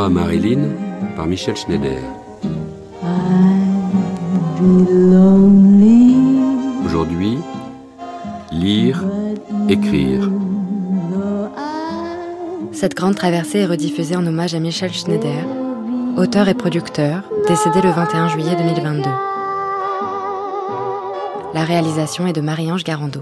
moi Marilyn, par Michel Schneider. Aujourd'hui, lire, écrire. Cette grande traversée est rediffusée en hommage à Michel Schneider, auteur et producteur, décédé le 21 juillet 2022. La réalisation est de Marie-Ange Garando.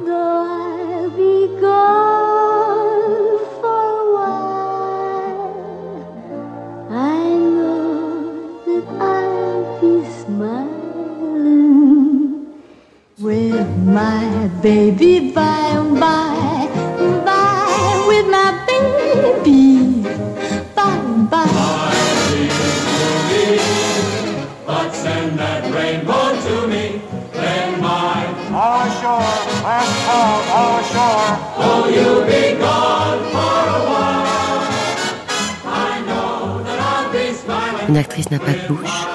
Une actrice n'a pas de bouche,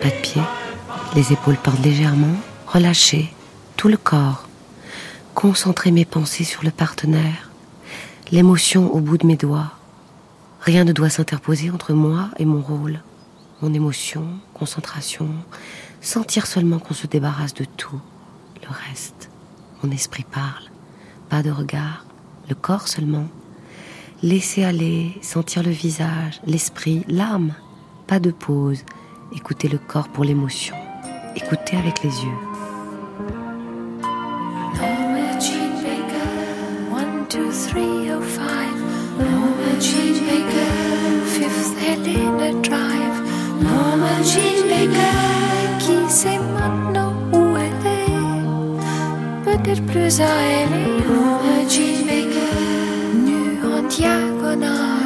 pas de pied, les épaules portent légèrement, relâchées, tout le corps. Concentrer mes pensées sur le partenaire, l'émotion au bout de mes doigts. Rien ne doit s'interposer entre moi et mon rôle. Mon émotion, concentration, sentir seulement qu'on se débarrasse de tout, le reste. Mon esprit parle, pas de regard, le corps seulement. Laisser aller, sentir le visage, l'esprit, l'âme. Pas de pause. Écouter le corps pour l'émotion. Écouter avec les yeux. Qui sait maintenant où elle est? Peut-être plus à elle en diagonale.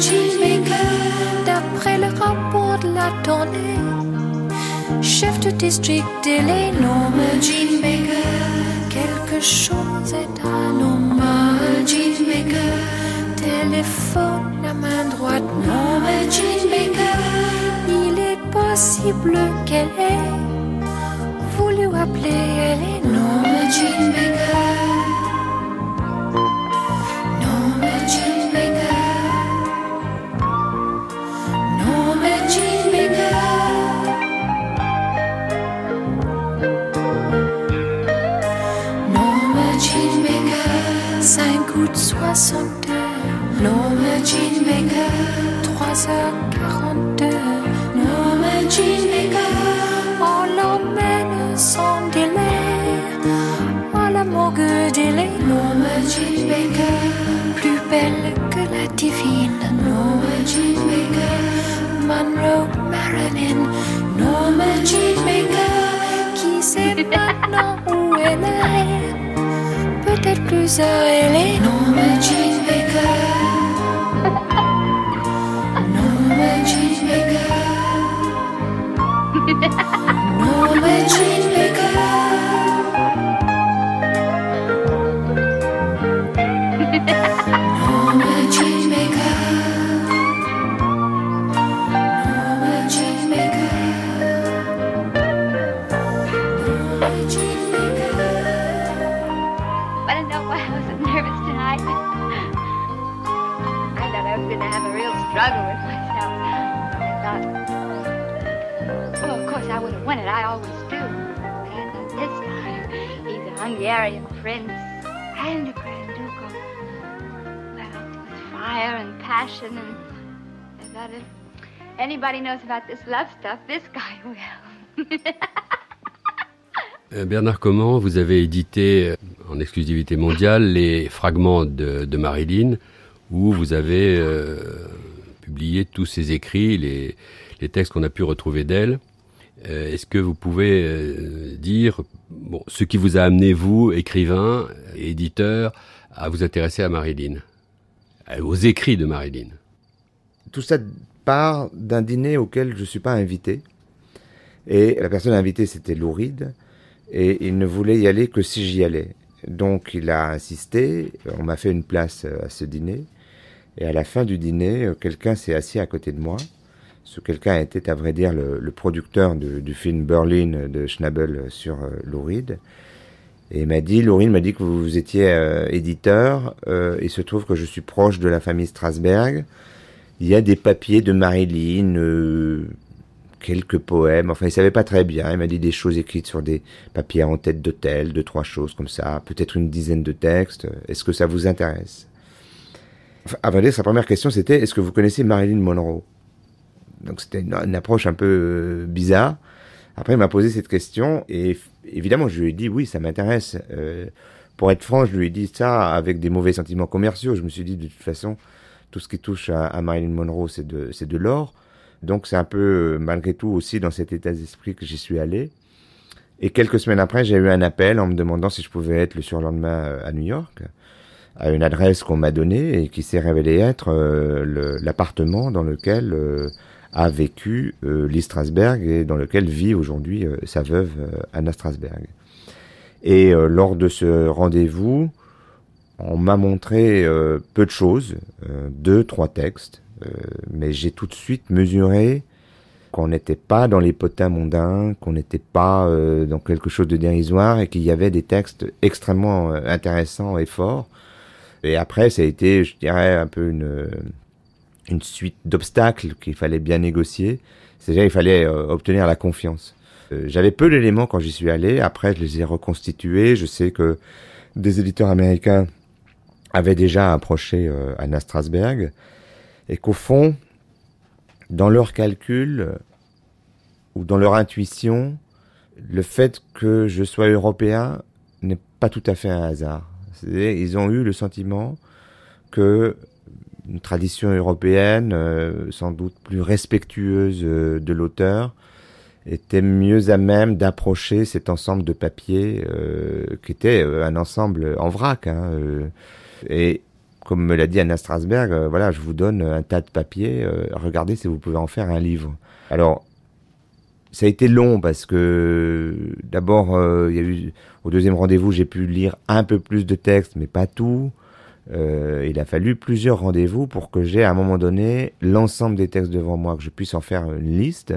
Jean Baker, d'après le rapport de la tournée. Chef de district délai, Jean Baker. Quelque chose est à Norma Jean Baker. Téléphone à main droite, Norma Jean Baker. Il est possible qu'elle ait voulu appeler, elle est Norma Jean août 62. Norma Jean Baker, Peut-être plus à elle est Norma Jean Baker. Hungarian prince and a Grand Duke of, well, with fire and passion. And I thought if, anybody knows about this love stuff, this guy will. Euh, Bernard Comment, vous avez édité euh, en exclusivité mondiale les fragments de, de Marilyn, où vous avez euh, publié tous ses écrits, les, les textes qu'on a pu retrouver d'elle. Euh, Est-ce que vous pouvez euh, dire ce qui vous a amené, vous, écrivain, éditeur, à vous intéresser à Marilyn, euh, aux écrits de Marilyn? Tout ça part d'un dîner auquel je ne suis pas invité. Et la personne invitée, c'était Lou Reed, et il ne voulait y aller que si j'y allais. Donc il a insisté, on m'a fait une place à ce dîner, et à la fin du dîner, quelqu'un s'est assis à côté de moi. Ce quelqu'un était, à vrai dire, le, producteur du film Berlin de Schnabel sur euh. Et il m'a dit, Reed m'a dit que vous étiez euh, éditeur, euh, il se trouve que je suis proche de la famille Strasberg. Il y a des papiers de Marilyn, euh, quelques poèmes. Enfin, il savait pas très bien. Il m'a dit des choses écrites sur des papiers en tête d'hôtel, deux, trois choses comme ça. Peut-être une dizaine de textes. Est-ce que ça vous intéresse? Enfin, À vrai dire, sa première question, c'était est-ce que vous connaissez Marilyn Monroe? Donc, c'était une, approche un peu euh, bizarre. Après, il m'a posé cette question et évidemment, je lui ai dit oui, ça m'intéresse. Euh, pour être franc, je lui ai dit ça avec des mauvais sentiments commerciaux. Je me suis dit de toute façon, tout ce qui touche à, Marilyn Monroe, c'est de, c'est de l'or. Donc c'est un peu, euh, malgré tout, aussi dans cet état d'esprit que j'y suis allé. Et quelques semaines après, j'ai eu un appel en me demandant si je pouvais être le surlendemain à New York, à une adresse qu'on m'a donnée et qui s'est révélée être l'appartement dans lequel a vécu euh, Lee Strasberg et dans lequel vit aujourd'hui euh, sa veuve euh, Anna Strasberg. Et lors de ce rendez-vous, on m'a montré peu de choses, deux, trois textes, mais j'ai tout de suite mesuré qu'on n'était pas dans les potins mondains, qu'on n'était pas dans quelque chose de dérisoire et qu'il y avait des textes extrêmement intéressants et forts. Et après, ça a été, je dirais, un peu une, une suite d'obstacles qu'il fallait bien négocier. C'est-à-dire, il fallait euh, obtenir la confiance. Euh, J'avais peu d'éléments quand j'y suis allé. Après, je les ai reconstitués. Je sais que des éditeurs américains avaient déjà approché euh, Anna Strasberg et qu'au fond, dans leurs calculs euh, ou dans leur intuition, le fait que je sois européen n'est pas tout à fait un hasard. Ils ont eu le sentiment que une tradition européenne, euh, sans doute plus respectueuse euh, de l'auteur, était mieux à même d'approcher cet ensemble de papiers euh, qui était un ensemble en vrac. Hein, et comme me l'a dit Anna Strasberg, voilà, je vous donne un tas de papiers, regardez si vous pouvez en faire un livre. Alors, ça a été long parce que d'abord, il y a eu au deuxième rendez-vous, j'ai pu lire un peu plus de textes, mais pas tout. Euh, il a fallu plusieurs rendez-vous pour que j'ai à un moment donné l'ensemble des textes devant moi, que je puisse en faire une liste,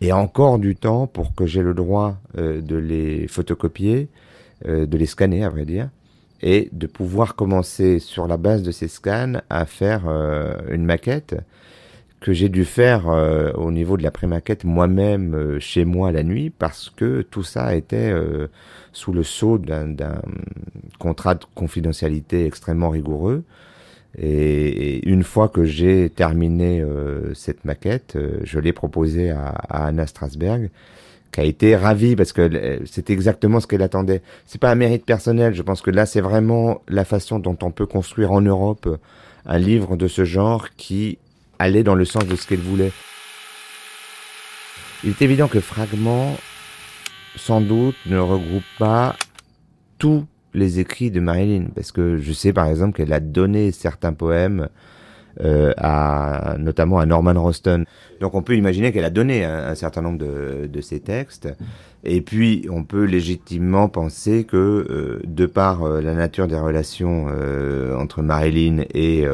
et encore du temps pour que j'ai le droit euh, de les photocopier, euh, de les scanner à vrai dire, et de pouvoir commencer sur la base de ces scans à faire euh, une maquette que j'ai dû faire euh, au niveau de la pré-maquette moi-même euh, chez moi la nuit parce que tout ça était sous le sceau d'un contrat de confidentialité extrêmement rigoureux. Et, une fois que j'ai terminé euh, cette maquette, euh, je l'ai proposée à, Anna Strasberg, qui a été ravie parce que euh, c'est exactement ce qu'elle attendait. C'est pas un mérite personnel. Je pense que là, c'est vraiment la façon dont on peut construire en Europe un livre de ce genre qui allait dans le sens de ce qu'elle voulait. Il est évident que Fragment, sans doute, ne regroupe pas tous les écrits de Marilyn, parce que je sais par exemple qu'elle a donné certains poèmes euh, à notamment à Norman Roston. Donc on peut imaginer qu'elle a donné un, certain nombre de, de ses textes. Et puis on peut légitimement penser que euh, de par euh, la nature des relations entre Marilyn et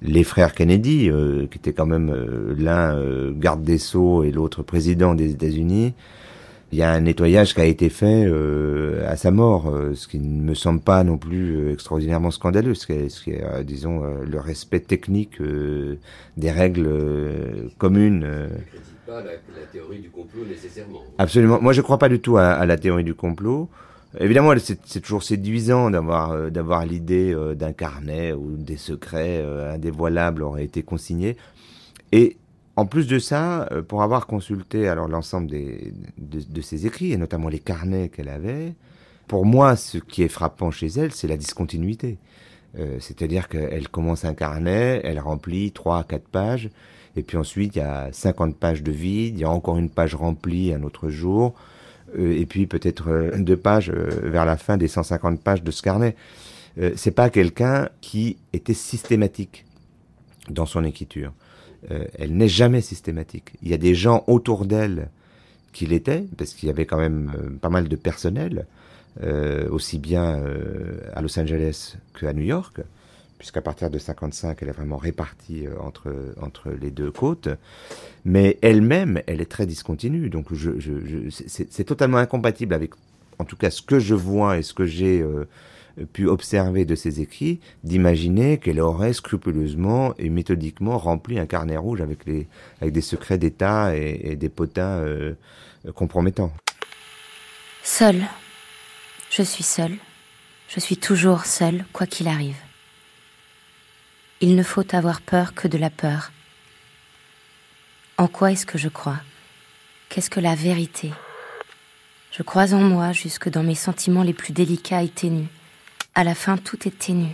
les frères Kennedy, qui étaient quand même l'un garde des sceaux et l'autre président des États-Unis, il y a un nettoyage qui a été fait euh, à sa mort, euh, ce qui ne me semble pas non plus euh, extraordinairement scandaleux, ce qui est, ce qui est euh, disons, euh, le respect technique euh, des règles euh, communes. critique pas la, la théorie du complot nécessairement. Absolument. Moi, je crois pas du tout à, à la théorie du complot. Évidemment, c'est c'est toujours séduisant d'avoir euh, d'avoir l'idée euh, d'un carnet où des secrets euh, indévoilables auraient été consignés. Et En plus de ça, euh, pour avoir consulté alors l'ensemble de, ses écrits, et notamment les carnets qu'elle avait, pour moi, ce qui est frappant chez elle, c'est la discontinuité. Euh, C'est-à-dire qu'elle commence un carnet, elle remplit trois, quatre pages, et puis ensuite il y a 50 pages de vide, il y a encore une page remplie un autre jour, euh, et puis peut-être deux pages vers la fin des 150 pages de ce carnet. C'est pas quelqu'un qui était systématique dans son écriture. Euh, elle n'est jamais systématique. Il y a des gens autour d'elle qui l'étaient, parce qu'il y avait quand même euh, pas mal de personnel, euh, aussi bien à Los Angeles qu'à New York, puisqu'à partir de 55, elle est vraiment répartie entre, entre les deux côtes. Mais elle-même, elle est très discontinue. Donc c'est totalement incompatible avec, en tout cas, ce que je vois et ce que j'ai pu observer de ses écrits, d'imaginer qu'elle aurait scrupuleusement et méthodiquement rempli un carnet rouge avec, les, avec des secrets d'État et, des potins euh, compromettants. Seule. Je suis seule. Je suis toujours seule, quoi qu'il arrive. Il ne faut avoir peur que de la peur. En quoi est-ce que je crois? Qu'est-ce que la vérité? Je crois en moi jusque dans mes sentiments les plus délicats et ténus. À la fin, tout est ténu.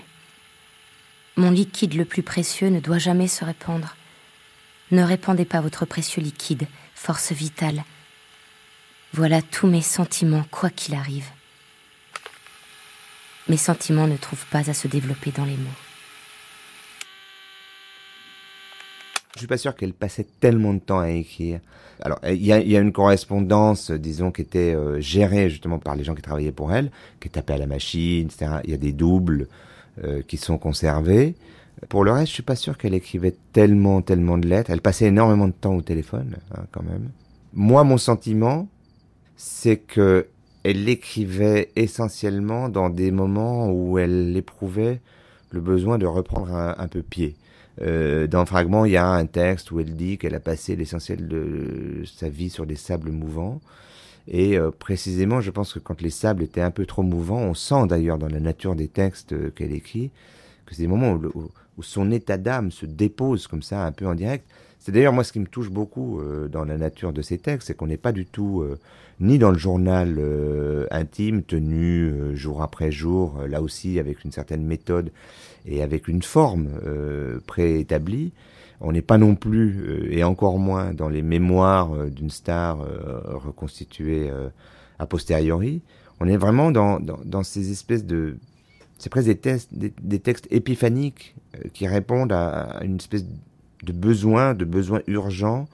Mon liquide le plus précieux ne doit jamais se répandre. Ne répandez pas votre précieux liquide, force vitale. Voilà tous mes sentiments, quoi qu'il arrive. Mes sentiments ne trouvent pas à se développer dans les mots. Je suis pas sûr qu'elle passait tellement de temps à écrire. Alors, il y a, y a une correspondance, disons, qui était euh, gérée justement par les gens qui travaillaient pour elle, qui tapaient à la machine, etc. Il y a des doubles euh, qui sont conservés. Pour le reste, je suis pas sûr qu'elle écrivait tellement, tellement de lettres. Elle passait énormément de temps au téléphone, hein, quand même. Moi, mon sentiment, c'est que elle l'écrivait essentiellement dans des moments où elle éprouvait le besoin de reprendre un peu pied. Euh, dans fragment, il y a un texte où elle dit qu'elle a passé l'essentiel de sa vie sur des sables mouvants. Et euh, précisément, je pense que quand les sables étaient un peu trop mouvants, on sent d'ailleurs dans la nature des textes euh, qu'elle écrit que c'est des moments où- où son état d'âme se dépose comme ça, un peu en direct. C'est d'ailleurs moi ce qui me touche beaucoup euh, dans la nature de ces textes, c'est qu'on n'est pas du tout euh, ni dans le journal euh, intime tenu jour après jour, là aussi avec une certaine méthode et avec une forme préétablie. On n'est pas non plus, et encore moins, dans les mémoires d'une star reconstituée a posteriori. On est vraiment dans, dans, ces espèces de... C'est presque des, des, textes épiphaniques qui répondent à, à une espèce de besoin, de besoin urgent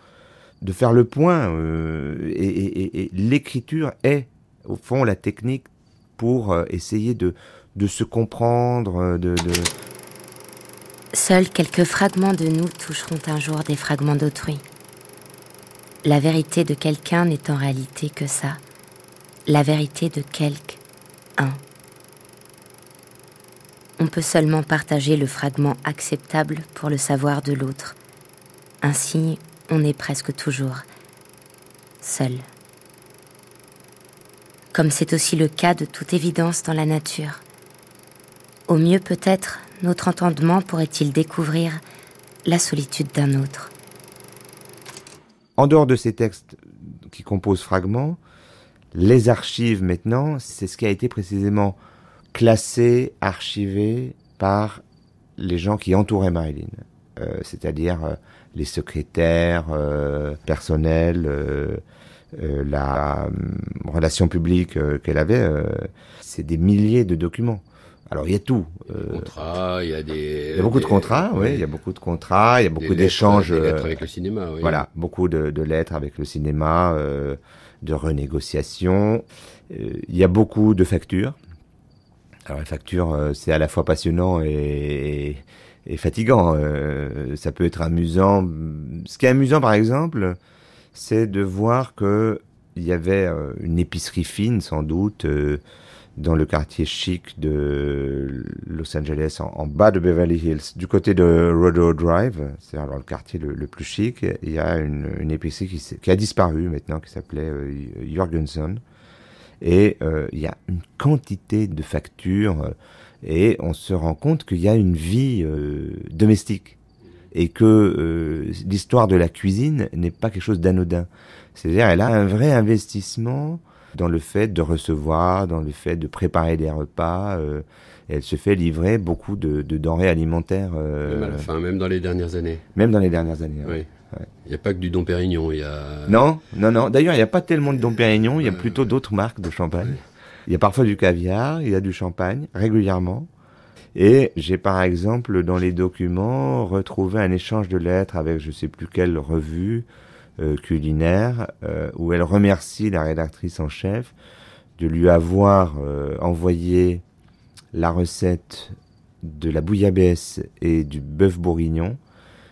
de faire le point. euh, et l'écriture est, au fond, la technique pour euh, essayer de, se comprendre, euh, de... Seuls quelques fragments de nous toucheront un jour des fragments d'autrui. La vérité de quelqu'un n'est en réalité que ça. La vérité de quelque un. On peut seulement partager le fragment acceptable pour le savoir de l'autre. Ainsi, on est presque toujours seul. Comme c'est aussi le cas de toute évidence dans la nature. Au mieux peut-être, notre entendement pourrait-il découvrir la solitude d'un autre. En dehors de ces textes qui composent fragments, les archives maintenant, c'est ce qui a été précisément classé, archivé par les gens qui entouraient Marilyn. Euh, C'est-à-dire euh, les secrétaires euh, personnels, euh, euh, la relation publique qu'elle avait. euh, c'est des milliers de documents. Alors il y a tout. euh, Contrats, il y a des. il y a beaucoup de contrats, oui, il y a beaucoup de contrats, il y a beaucoup d'échanges. Des lettres avec le cinéma, oui. voilà, beaucoup de, de lettres avec le cinéma, euh, de renégociations. Euh, Il y a beaucoup de factures. Alors les factures, euh, c'est à la fois passionnant et, et fatigant. Euh, ça peut être amusant. Ce qui est amusant, par exemple, c'est de voir que il y avait euh, une épicerie fine, sans doute, euh, dans le quartier chic de Los Angeles, en, bas de Beverly Hills, du côté de Rodeo Drive, c'est-à-dire le quartier le, plus chic, il y a une, épicerie qui, a disparu maintenant, qui s'appelait Jorgensen. Et il y a une quantité de factures et on se rend compte qu'il y a une vie euh, domestique. et que euh, l'histoire de la cuisine n'est pas quelque chose d'anodin. C'est-à-dire, elle a un vrai investissement dans le fait de recevoir, dans le fait de préparer des repas. euh, elle se fait livrer beaucoup de, de denrées alimentaires, euh, Même à la fin, même dans les dernières années. même dans les dernières années. Oui. Il n'y a pas que du Dom Pérignon, il y a... Non, non, non. D'ailleurs, il n'y a pas tellement de Dom Pérignon, il y a plutôt d'autres marques de champagne. Il y a parfois du caviar, il y a du champagne, régulièrement. Et j'ai par exemple dans les documents retrouvé un échange de lettres avec je sais plus quelle revue euh, culinaire euh, où elle remercie la rédactrice en chef de lui avoir euh, envoyé la recette de la bouillabaisse et du bœuf bourguignon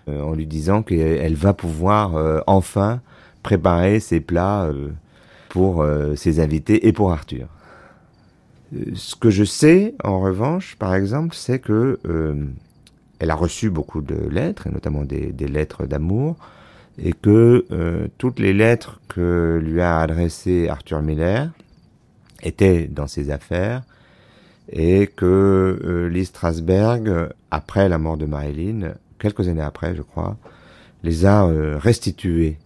en lui disant qu'elle va pouvoir enfin préparer ses plats pour ses invités et pour Arthur. Euh, Ce que je sais, en revanche, par exemple, c'est que euh, elle a reçu beaucoup de lettres, et notamment des, lettres d'amour, et que euh, toutes les lettres que lui a adressées Arthur Miller étaient dans ses affaires, et que euh, Lee Strasberg, après la mort de Marilyn, quelques années après, je crois, les a restituées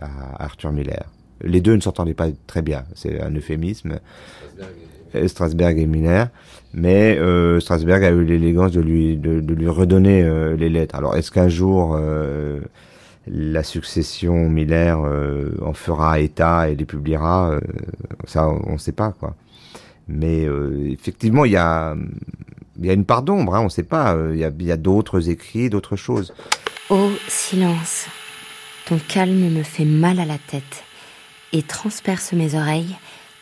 à Arthur Miller. Les deux ne s'entendaient pas très bien, c'est un euphémisme. Strasberg et Miller, mais euh, Strasberg a eu l'élégance de lui de, de lui redonner euh, les lettres. Alors est-ce qu'un jour euh, la succession Miller euh, en fera état et les publiera euh, Ça, on ne sait pas quoi. Mais euh, effectivement, il y a il y a une part d'ombre. Hein, on ne sait pas. euh, Il y a, il y a d'autres écrits, d'autres choses. Oh, silence. Ton calme me fait mal à la tête et transperce mes oreilles,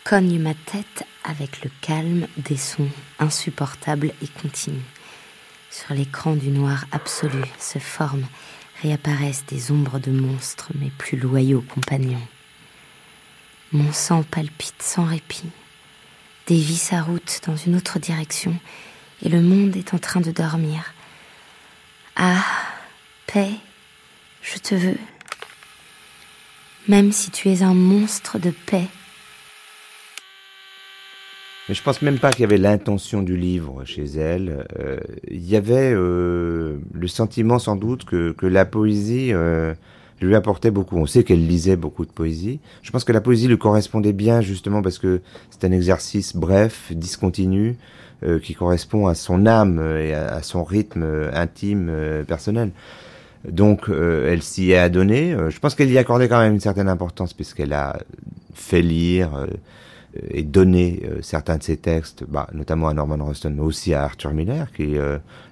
cogne ma tête avec le calme des sons insupportables et continus. Sur l'écran du noir absolu se forment, réapparaissent des ombres de monstres, mes plus loyaux compagnons. Mon sang palpite sans répit, dévie sa route dans une autre direction, et le monde est en train de dormir. Ah, paix, je te veux. Même si tu es un monstre de paix. Mais je pense même pas qu'il y avait l'intention du livre chez elle. Euh, il y avait euh, le sentiment sans doute que, que la poésie euh, lui apportait beaucoup. On sait qu'elle lisait beaucoup de poésie. Je pense que la poésie lui correspondait bien justement parce que c'est un exercice bref, discontinu, qui correspond à son âme et à, son rythme intime, personnel. Donc euh, elle s'y est adonnée. Euh, je pense qu'elle y accordait quand même une certaine importance puisqu'elle a fait lire euh, et donné certains de ses textes, bah, notamment à Norman Ruston, mais aussi à Arthur Miller, qui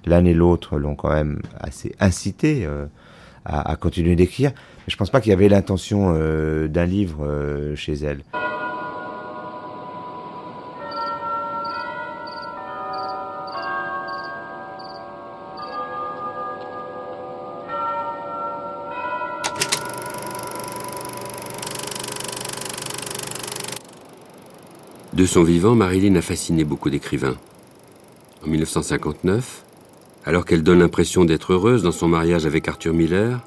l'un et l'autre l'ont quand même assez incité à, continuer d'écrire. Je pense pas qu'il y avait l'intention d'un livre chez elle. De son vivant, Marilyn a fasciné beaucoup d'écrivains. En 1959, alors qu'elle donne l'impression d'être heureuse dans son mariage avec Arthur Miller,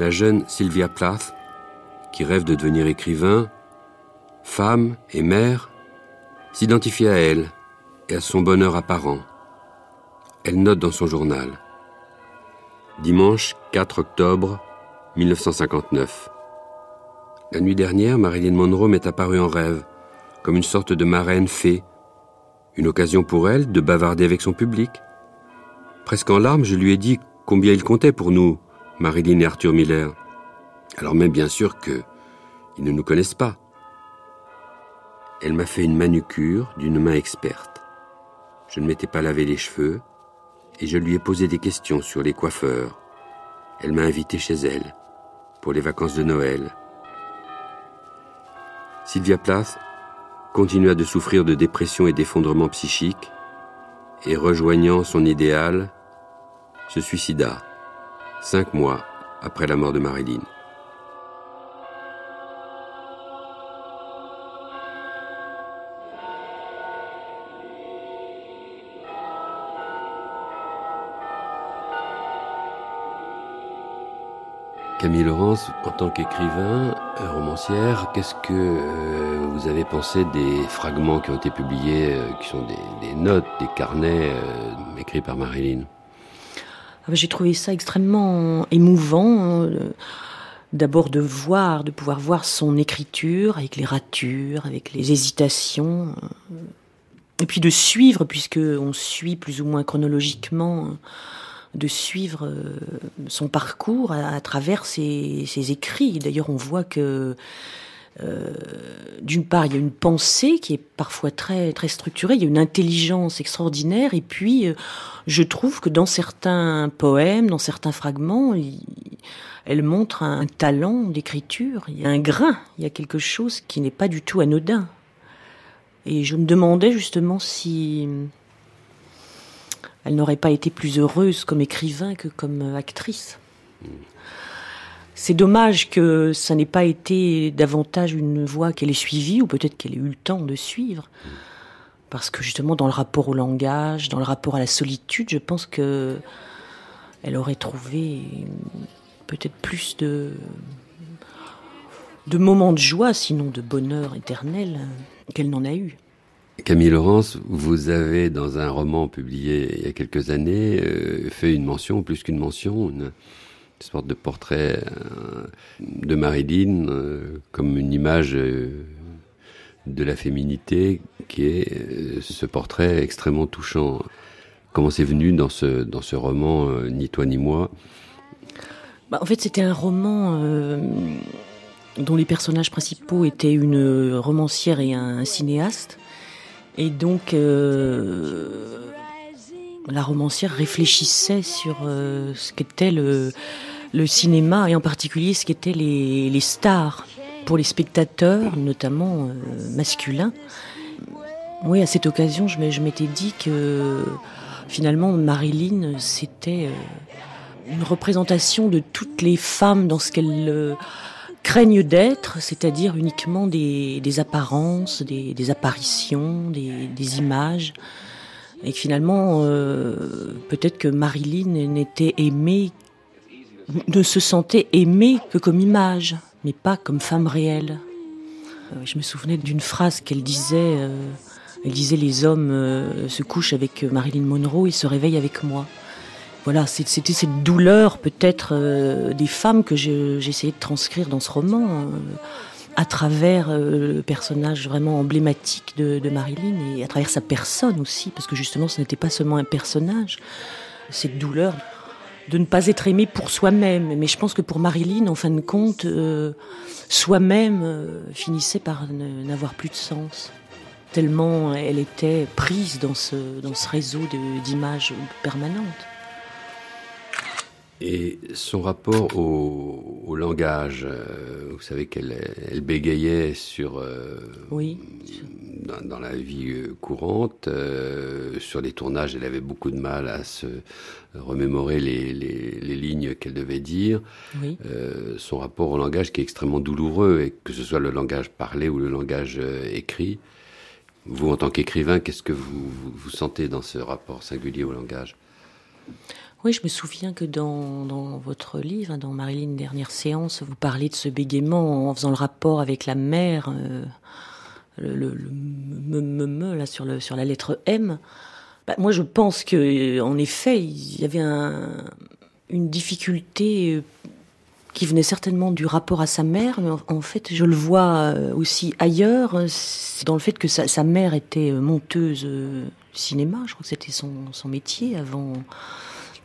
la jeune Sylvia Plath, qui rêve de devenir écrivain, femme et mère, s'identifie à elle et à son bonheur apparent. Elle note dans son journal. Dimanche 4 octobre 1959. La nuit dernière, Marilyn Monroe m'est apparue en rêve, comme une sorte de marraine fée. Une occasion pour elle de bavarder avec son public. Presque en larmes, je lui ai dit combien il comptait pour nous, Marilyn et Arthur Miller. Alors même bien sûr que ils ne nous connaissent pas. Elle m'a fait une manucure d'une main experte. Je ne m'étais pas lavé les cheveux et je lui ai posé des questions sur les coiffeurs. Elle m'a invité chez elle pour les vacances de Noël. Sylvia Plath continua de souffrir de dépression et d'effondrement psychique et rejoignant son idéal, se suicida cinq mois après la mort de Marilyn. Camille Laurence, en tant qu'écrivain, euh, romancière, qu'est-ce que euh, vous avez pensé des fragments qui ont été publiés, euh, qui sont des, notes, des carnets écrits par Marilyn? Ah bah, J'ai trouvé ça extrêmement émouvant. euh, D'abord de voir, de pouvoir voir son écriture avec les ratures, avec les hésitations. Et puis de suivre, puisque on suit plus ou moins chronologiquement, euh, de suivre euh, son parcours à, travers ses, écrits. D'ailleurs, on voit que euh, d'une part, il y a une pensée qui est parfois très structurée, il y a une intelligence extraordinaire, et puis euh, je trouve que dans certains poèmes, dans certains fragments, elle montre un talent d'écriture, il y a un grain, il y a quelque chose qui n'est pas du tout anodin. Et je me demandais justement si elle n'aurait pas été plus heureuse comme écrivain que comme actrice. C'est dommage que ça n'ait pas été davantage une voie qu'elle ait suivie, ou peut-être qu'elle ait eu le temps de suivre. Parce que justement, dans le rapport au langage, dans le rapport à la solitude, je pense que elle aurait trouvé peut-être plus de moments de joie, sinon de bonheur éternel, qu'elle n'en a eu. Camille Laurence, vous avez dans un roman publié il y a quelques années euh, fait une mention, plus qu'une mention, une, sorte de portrait euh, de Marilyn euh, comme une image euh, de la féminité qui est ce portrait extrêmement touchant. Comment c'est venu dans ce, dans ce roman Ni toi ni moi? Bah, en fait, c'était un roman dont les personnages principaux étaient une romancière et un cinéaste. Et donc, euh, la romancière réfléchissait sur euh, ce qu'était le, le cinéma et en particulier ce qu'étaient les, les stars pour les spectateurs, notamment euh, masculins. Oui, à cette occasion, je m'étais dit que finalement, Marilyn, c'était euh, une représentation de toutes les femmes dans ce qu'elles euh, craignent d'être, c'est-à-dire uniquement des, apparences, des, apparitions, des, images. Et que finalement, euh, peut-être que Marilyn n'était aimée, ne se sentait aimée que comme image, mais pas comme femme réelle. Euh, Je me souvenais d'une phrase qu'elle disait. euh, elle disait les hommes se couchent avec Marilyn Monroe, ils se réveillent avec moi. Voilà, c'était cette douleur peut-être euh, des femmes que je- j'ai essayé de transcrire dans ce roman euh, à travers euh, le personnage vraiment emblématique de, Marilyn et à travers sa personne aussi, parce que justement ce n'était pas seulement un personnage, cette douleur de ne pas être aimé pour soi-même. Mais je pense que pour Marilyn, en fin de compte, soi-même finissait par n'avoir plus de sens. Tellement elle était prise dans ce, réseau d'images permanentes. Et son rapport au, au langage, euh, vous savez qu'elle elle bégayait sur euh, Oui. dans, dans la vie euh, courante, euh, sur les tournages, elle avait beaucoup de mal à se remémorer les, les, les lignes qu'elle devait dire. Oui. Son rapport au langage qui est extrêmement douloureux, et que ce soit le langage parlé ou le langage écrit. Vous, en tant qu'écrivain, qu'est-ce que vous, vous, vous sentez dans ce rapport singulier au langage? Oui, je me souviens que dans, dans votre livre, hein, dans Marilyn Dernière Séance, vous parlez de ce bégaiement en faisant le rapport avec la mère, euh, le, me, me, me, là, sur, le, sur la lettre M. Bah, moi, je pense que, euh, en effet, il y avait un, une difficulté euh, qui venait certainement du rapport à sa mère, mais en, fait, je le vois aussi ailleurs, dans le fait que sa, sa mère était monteuse cinéma, je crois que c'était son, son métier avant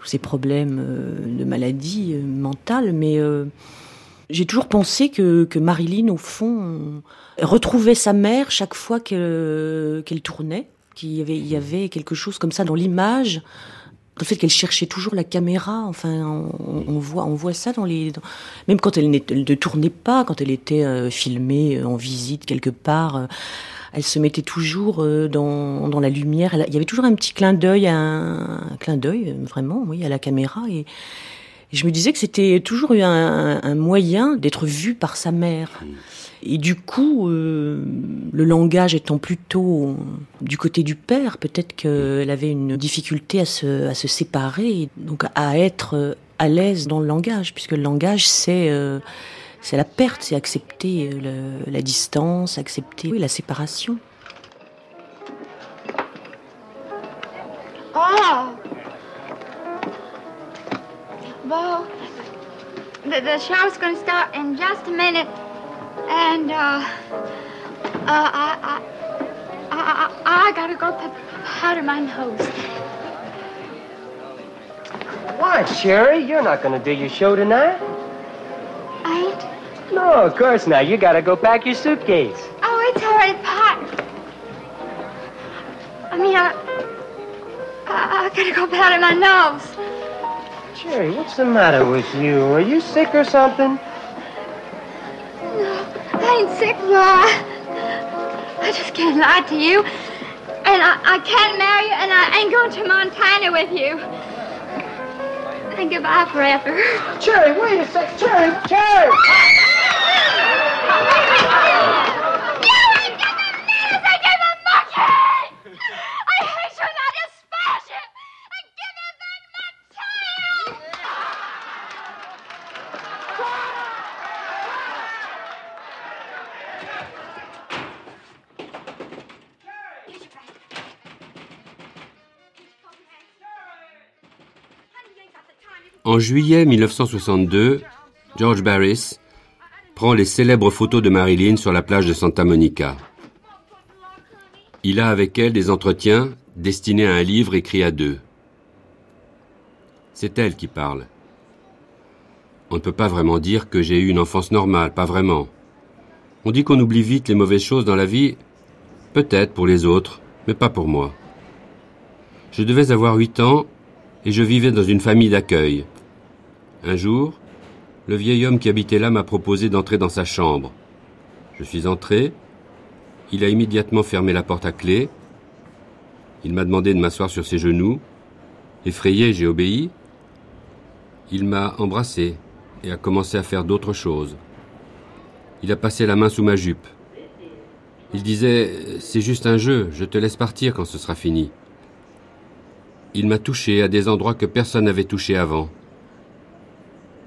ces problèmes euh, de maladie euh, mentale, mais euh, j'ai toujours pensé que, que Marilyn, au fond, retrouvait sa mère chaque fois qu'elle tournait, qu'il y avait, y avait quelque chose comme ça dans l'image, le fait qu'elle cherchait toujours la caméra, enfin, on, voit, on voit ça dans les, même quand elle, elle ne tournait pas, quand elle était filmée en visite quelque part, elle se mettait toujours euh, dans, dans la lumière. Il y avait toujours un petit clin d'œil, un, un clin d'œil euh, vraiment, oui, à la caméra. Et, je me disais que c'était toujours un, un moyen d'être vu par sa mère. Et du coup, euh, le langage étant plutôt du côté du père, peut-être qu'elle avait une difficulté à se, à se séparer, donc à être euh, à l'aise dans le langage, puisque le langage, c'est euh, c'est la perte, c'est accepter euh, le- la distance, accepter oui, la séparation. Ah! the, the show's going to start in just a minute. And, uh, uh, I, I, I, I, I gotta go powder my nose. Why, Sherry? You're not going to do your show tonight. No, of course not. You got to go pack your suitcase. Oh, it's already packed. I mean, I, I, I gotta go powder my nose. Jerry, what's the matter with you? Are you sick or something? No, I ain't sick, Ma. I just can't lie to you. And I, I can't marry you, and I ain't going to Montana with you. And goodbye forever. Cherry, wait a sec. Cherry, Cherry! En juillet 1962, George Barris prend les célèbres photos de Marilyn sur la plage de Santa Monica. Il a avec elle des entretiens destinés à un livre écrit à deux. C'est elle qui parle. On ne peut pas vraiment dire que j'ai eu une enfance normale, pas vraiment. On dit qu'on oublie vite les mauvaises choses dans la vie, peut-être pour les autres, mais pas pour moi. Je devais avoir huit ans et je vivais dans une famille d'accueil. Un jour, le vieil homme qui habitait là m'a proposé d'entrer dans sa chambre. Je suis entré. Il a immédiatement fermé la porte à clé. Il m'a demandé de m'asseoir sur ses genoux. Effrayé, j'ai obéi. Il m'a embrassé et a commencé à faire d'autres choses. Il a passé la main sous ma jupe. Il disait C'est juste un jeu, je te laisse partir quand ce sera fini. Il m'a touché à des endroits que personne n'avait touché avant.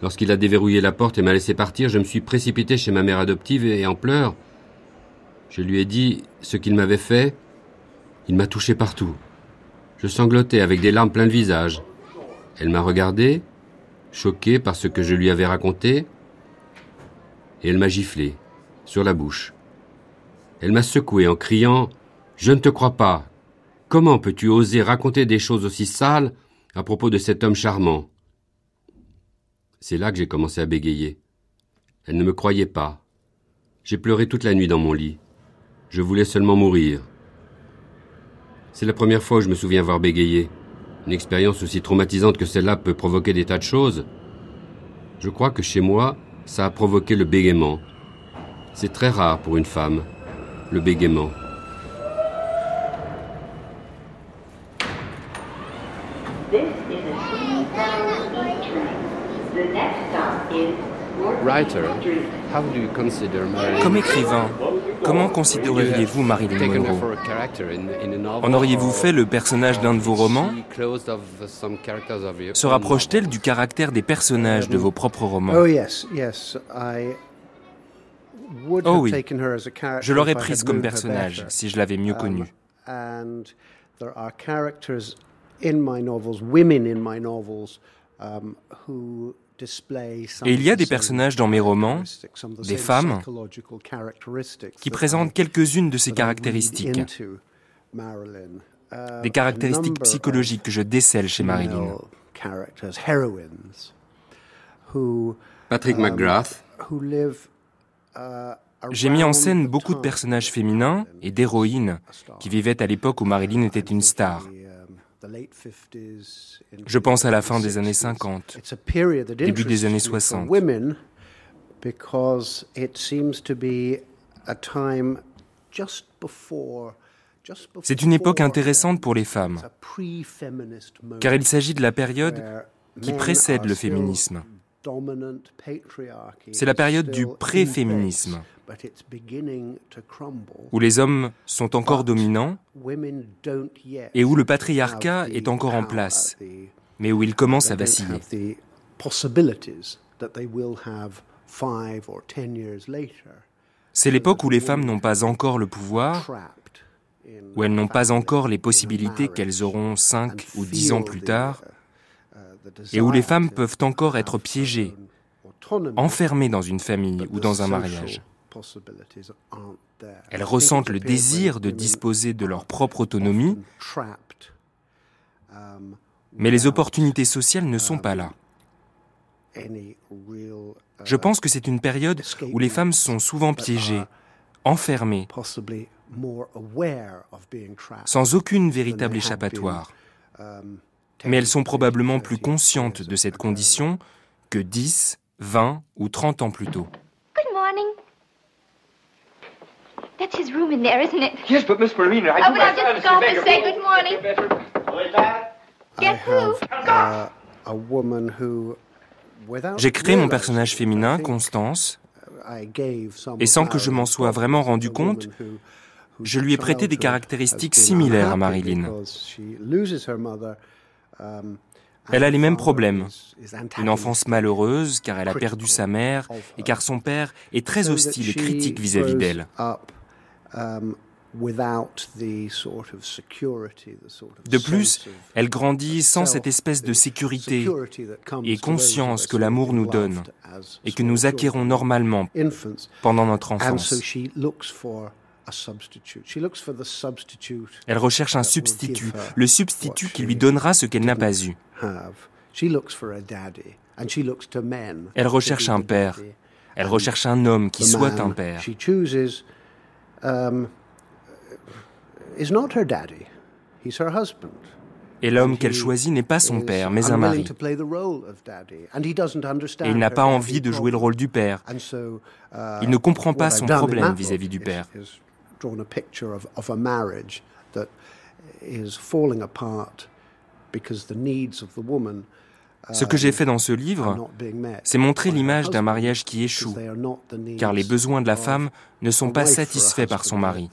Lorsqu'il a déverrouillé la porte et m'a laissé partir, je me suis précipité chez ma mère adoptive et en pleurs, je lui ai dit ce qu'il m'avait fait. Il m'a touché partout. Je sanglotais avec des larmes plein le visage. Elle m'a regardé, choquée par ce que je lui avais raconté, et elle m'a giflé, sur la bouche. Elle m'a secoué en criant Je ne te crois pas. Comment peux-tu oser raconter des choses aussi sales à propos de cet homme charmant? C'est là que j'ai commencé à bégayer. Elle ne me croyait pas. J'ai pleuré toute la nuit dans mon lit. Je voulais seulement mourir. C'est la première fois où je me souviens avoir bégayé. Une expérience aussi traumatisante que celle-là peut provoquer des tas de choses. Je crois que chez moi, ça a provoqué le bégaiement. C'est très rare pour une femme, le bégaiement. Comme écrivain, comment considéreriez-vous Marilyn Monroe En auriez-vous fait le personnage d'un de vos romans Se rapproche-t-elle du caractère des personnages de vos propres romans Oh yes, yes. I would Oh have oui. taken her as a character Je l'aurais prise comme personnage si je l'avais mieux Um, connue. And there are characters in my novels, women in my novels, who display some Et il y a des personnages dans mes romans, des femmes, psychological characteristics qui that présentent I- quelques-unes de ces caractéristiques. Uh, Des caractéristiques psychologiques que je décèle chez Marilyn. female characters, heroines, who Patrick um, McGrath, uh, J'ai mis en scène beaucoup de time personnages féminins et d'héroïnes qui vivaient à l'époque où Marilyn était une star. Je pense à la fin des années 60s. 50, It's a period that début des années me for 60. women because it seems to be a time just before just C'est une époque intéressante pour les femmes, car il s'agit de la période qui précède le féminisme. C'est la période du pré-féminisme, où les hommes sont encore dominants et où le patriarcat est encore en place, mais où il commence à vaciller. C'est l'époque où les femmes n'ont pas encore le pouvoir, où elles n'ont pas encore les possibilités qu'elles auront 5 ou 10 ans plus tard, et où les femmes peuvent encore être piégées, enfermées dans une famille ou dans un mariage. Elles ressentent le désir de disposer de leur propre autonomie, mais les opportunités sociales ne sont pas là. Je pense que c'est une période où les femmes sont souvent piégées, enfermées, sans aucune véritable échappatoire. Mais elles sont probablement plus conscientes de cette condition que 10, 20 ou 30 ans plus tôt. Good morning. That's his room in there, isn't it? Yes, but Miss Marina, I Oh, but just go up and say good morning. Guess who? uh, a woman who, without J'ai créé mon personnage féminin, Constance, I gave some et sans que je m'en sois vraiment rendu compte, je lui ai prêté des caractéristiques similaires à Marilyn. Elle a les mêmes problèmes. Une enfance malheureuse car elle a perdu sa mère et car son père est très hostile et critique vis-à-vis d'elle. um, De plus, elle grandit sans cette espèce de sécurité et conscience que l'amour nous donne et que nous acquérons normalement pendant notre enfance. Elle recherche un substitut, le substitut qui lui donnera ce qu'elle n'a pas eu. Elle recherche un père. Elle recherche un homme qui soit un père. Um. Et l'homme qu'elle choisit n'est pas son père, mais un mari. Et il n'a pas envie de jouer le rôle du père. Uh, Il ne comprend pas son problème vis-à-vis book du père. Is drawn a picture of, of a marriage that is falling apart because the needs of the woman Ce que j'ai fait dans ce livre, c'est montrer l'image d'un mariage qui échoue, car les besoins de la femme ne sont pas satisfaits par son mari,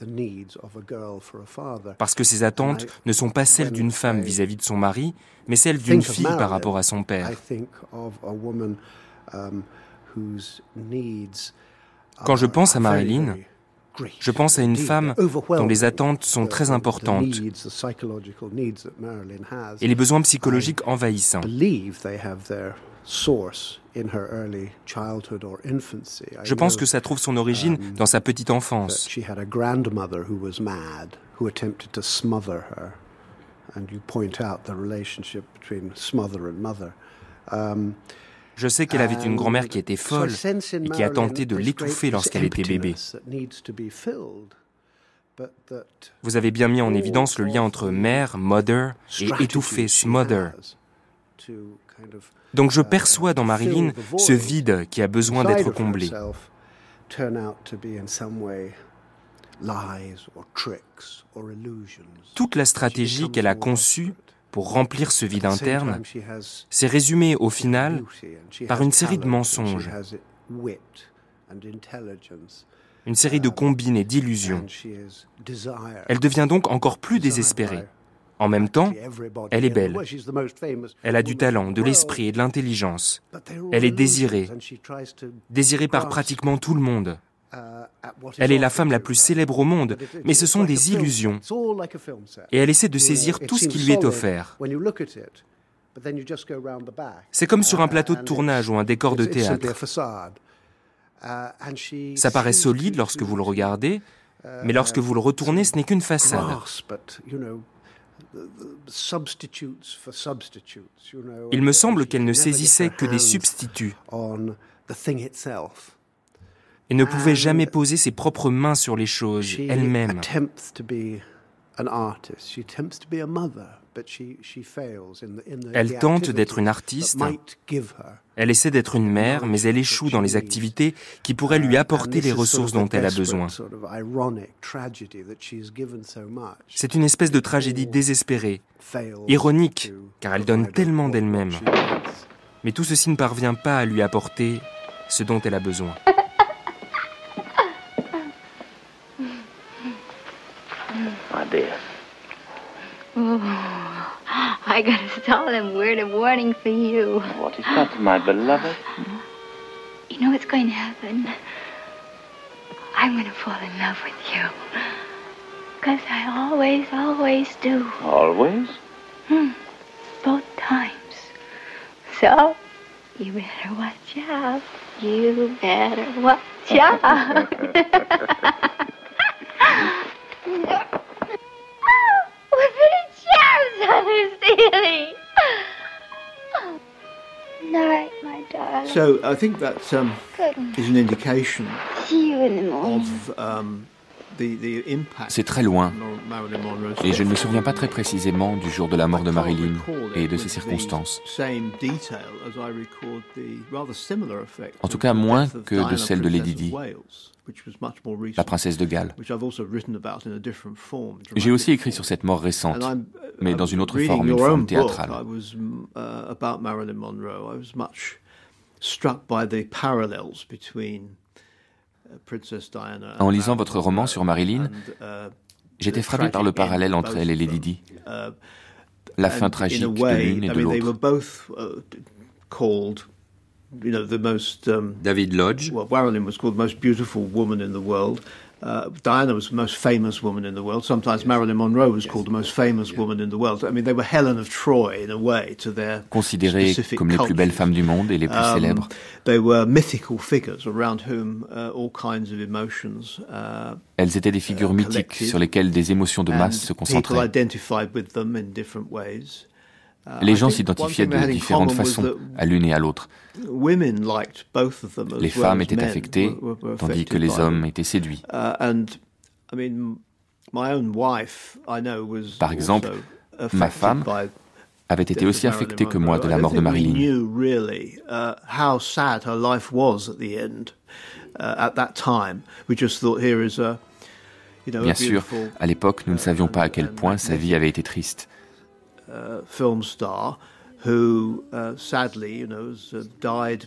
parce que ses attentes ne sont pas celles d'une femme vis-à-vis de son mari, mais celles d'une fille par rapport à son père. I think of a woman, um, whose needs Quand je pense à Marilyn, je pense à une femme dont les attentes sont très importantes et les besoins psychologiques envahissants. Je pense que ça trouve son origine um, dans sa petite enfance. Je sais qu'elle avait une grand-mère qui était I folle et qui a tenté de l'étouffer lorsqu'elle était bébé. Vous avez bien mis en évidence le lien entre mère, mother et étouffer, smother. Donc je perçois dans Marilyn ce vide qui a besoin d'être comblé. Toute la stratégie qu'elle a conçue pour remplir ce vide interne s'est résumée au final par une série de mensonges, une série de combines et d'illusions. Elle devient donc encore plus désespérée. En même temps, elle est belle. Elle a du talent, de l'esprit et de l'intelligence. Elle est désirée, désirée par pratiquement tout le monde. Elle est la femme la plus célèbre au monde, mais ce sont des illusions. Et elle essaie de saisir tout ce qui lui est offert. C'est comme sur un plateau de tournage ou un décor de théâtre. Ça paraît solide lorsque vous le regardez, mais lorsque vous le retournez, ce n'est qu'une façade. Il me semble qu'elle ne saisissait que des substituts on the thing itself. Et ne pouvait jamais poser ses propres mains sur les choses elle-même. Elle tente d'être une artiste. Elle essaie d'être une mère, mais elle échoue dans les activités qui pourraient lui apporter les ressources dont elle a besoin. C'est une espèce de tragédie désespérée, ironique, car elle donne tellement d'elle-même. Mais tout ceci ne parvient pas à lui apporter ce dont elle a besoin. My dear. Oh, I got a solemn word of warning for you. What is that, my beloved? You know what's going to happen? I'm going to fall in love with you. Because I always, always do. Always? Hmm. Both times. So, You better watch out. You better watch out. ceiling. Night, my darling. So I think that um, Good night. is an indication See you in the morning. of um, the, the impact. C'est très loin. Et je ne me souviens pas très précisément du jour de la mort de Marilyn et de ses circonstances. En tout cas, moins que de celle de Lady Di, of Wales, which was much more recent, la princesse de Galles. which I've also written about in a different form, J'ai aussi écrit sur cette mort récente, I'm, mais dans une autre forme, une forme théâtrale. I was uh, about Marilyn Monroe. I was much struck by the parallels between uh, Princess Diana. En lisant votre roman sur Marilyn, uh, j'étais frappé par le parallèle entre elle et Lady. Di. Uh, La fin in tragique de l'une et de mean, they were l'autre. Uh, you know, the most. Um, David Lodge. Well, Marilyn was called the most beautiful woman in the world. Uh, Diana was the most famous woman in the world. Sometimes Marilyn Monroe was called the most famous woman in the world. I mean, they were Helen of Troy in a way to their Considérées comme les plus belles femmes du monde et les plus Um, célèbres. They were mythical figures around whom uh, all kinds of emotions. Uh, Elles étaient des figures mythiques collected. sur lesquelles des émotions de masse se People concentraient. identified with them in different ways. Uh, Les gens s'identifiaient de différentes façons à l'une et à l'autre. Les femmes étaient affectées, tandis que les hommes étaient séduits. And I mean, my own wife, I know, was Par exemple, ma femme avait été aussi affectée que moi de la mort de Marilyn. uh. Uh, Bien sûr, à l'époque, nous ne savions pas à quel point sa vie avait été triste. Uh, film star who uh, sadly, you know, has uh, died.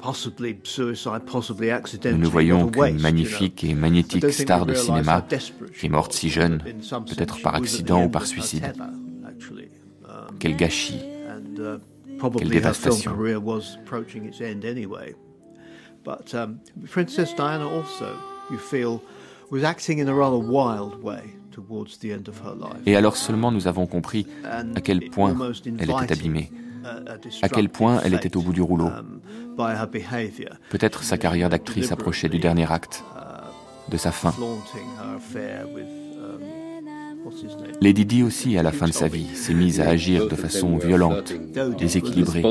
Possibly suicide, possibly accidentally. Nous voyons qu'une magnifique et magnétique star de cinéma est morte si jeune, peut-être par accident ou par suicide. Um, Quel gâchis. Quelle dévastation. um, Princess Diana also, you feel, was acting in a rather wild way Et alors seulement nous avons compris à quel point elle était abîmée, à quel point elle était au bout du rouleau. um, Peut-être sa carrière d'actrice approchait du dernier acte, de sa fin. um? Lady Di aussi, à la fin de sa vie, s'est mise à agir de façon violente, déséquilibrée,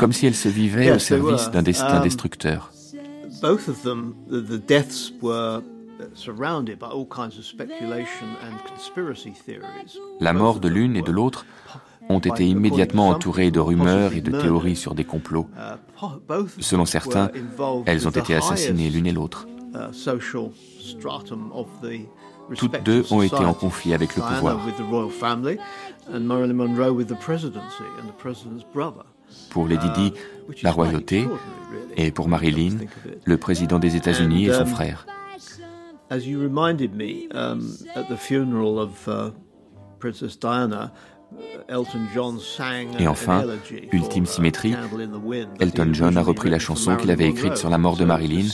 comme si elle se vivait au service d'un destin Um, destructeur. La mort de l'une et de l'autre ont été immédiatement entourées de rumeurs et de théories sur des complots. Uh, Selon certains, elles ont été assassinées l'une et l'autre. uh, Toutes deux ont été en conflit avec le pouvoir. Pour Lady Di, Uh, la royauté, et pour Marilyn, le président des États-Unis et son um, frère. As you reminded me um, at the funeral of uh, Princess Diana, uh, Elton John sang Et an enfin, elegy ultime uh, symétrie, Elton John a repris la chanson qu'il avait écrite sur la mort de Marilyn,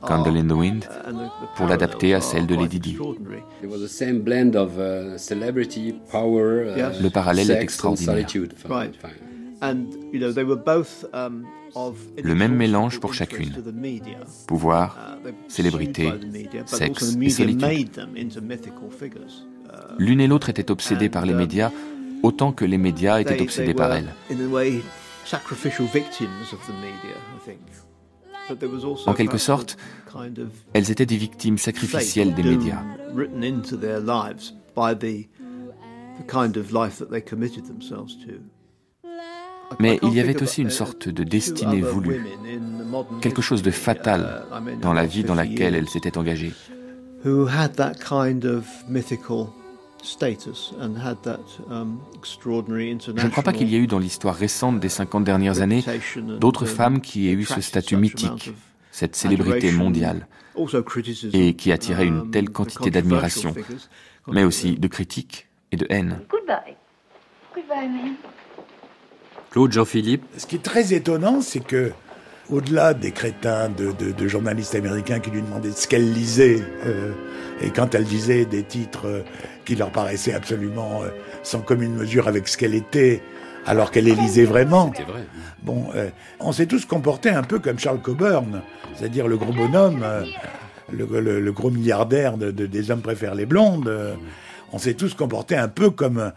Candle in the Wind, uh, pour l'adapter à celle de Lady Di. extraordinary. There was the same blend of celebrity, power, Yes. Le parallèle est extraordinaire. Um, of Le même mélange pour chacune. Pouvoir, Uh, célébrité, sexe et solitude. Uh, L'une et l'autre étaient obsédées par les uh, médias, autant que les médias étaient obsédés par were, elle. In a way, sacrificial victims of the media, I think. But there was also En quelque sorte, a kind of elles étaient des victimes sacrificielles des médias. Mais il y avait of, aussi une sorte de destinée voulue, quelque chose de fatal dans la in vie dans 50 laquelle years, elles s'étaient engagées. who had that kind of mythical status and had that um, extraordinary Je international ne crois pas qu'il y ait eu dans l'histoire récente des 50 dernières années and, d'autres um, femmes qui aient eu ce statut mythique, cette célébrité mondiale, et qui attiraient une um, telle quantité d'admiration, mais aussi de critiques et de haine. Goodbye. Goodbye, man. Claude Jean-Philippe, Ce qui est très étonnant, c'est que, au-delà des crétins de, de- de journalistes américains qui lui demandaient ce qu'elle lisait, euh, et quand elle disait des titres euh, qui leur paraissaient absolument euh, sans commune mesure avec ce qu'elle était, alors qu'elle les lisait vraiment. C'était vrai. Bon, euh, on s'est tous comportés un peu comme Charles Coburn, c'est-à-dire le gros bonhomme, euh, le, le- le gros milliardaire de, de- des hommes préfèrent les blondes. euh, on s'est tous comportés un peu comme.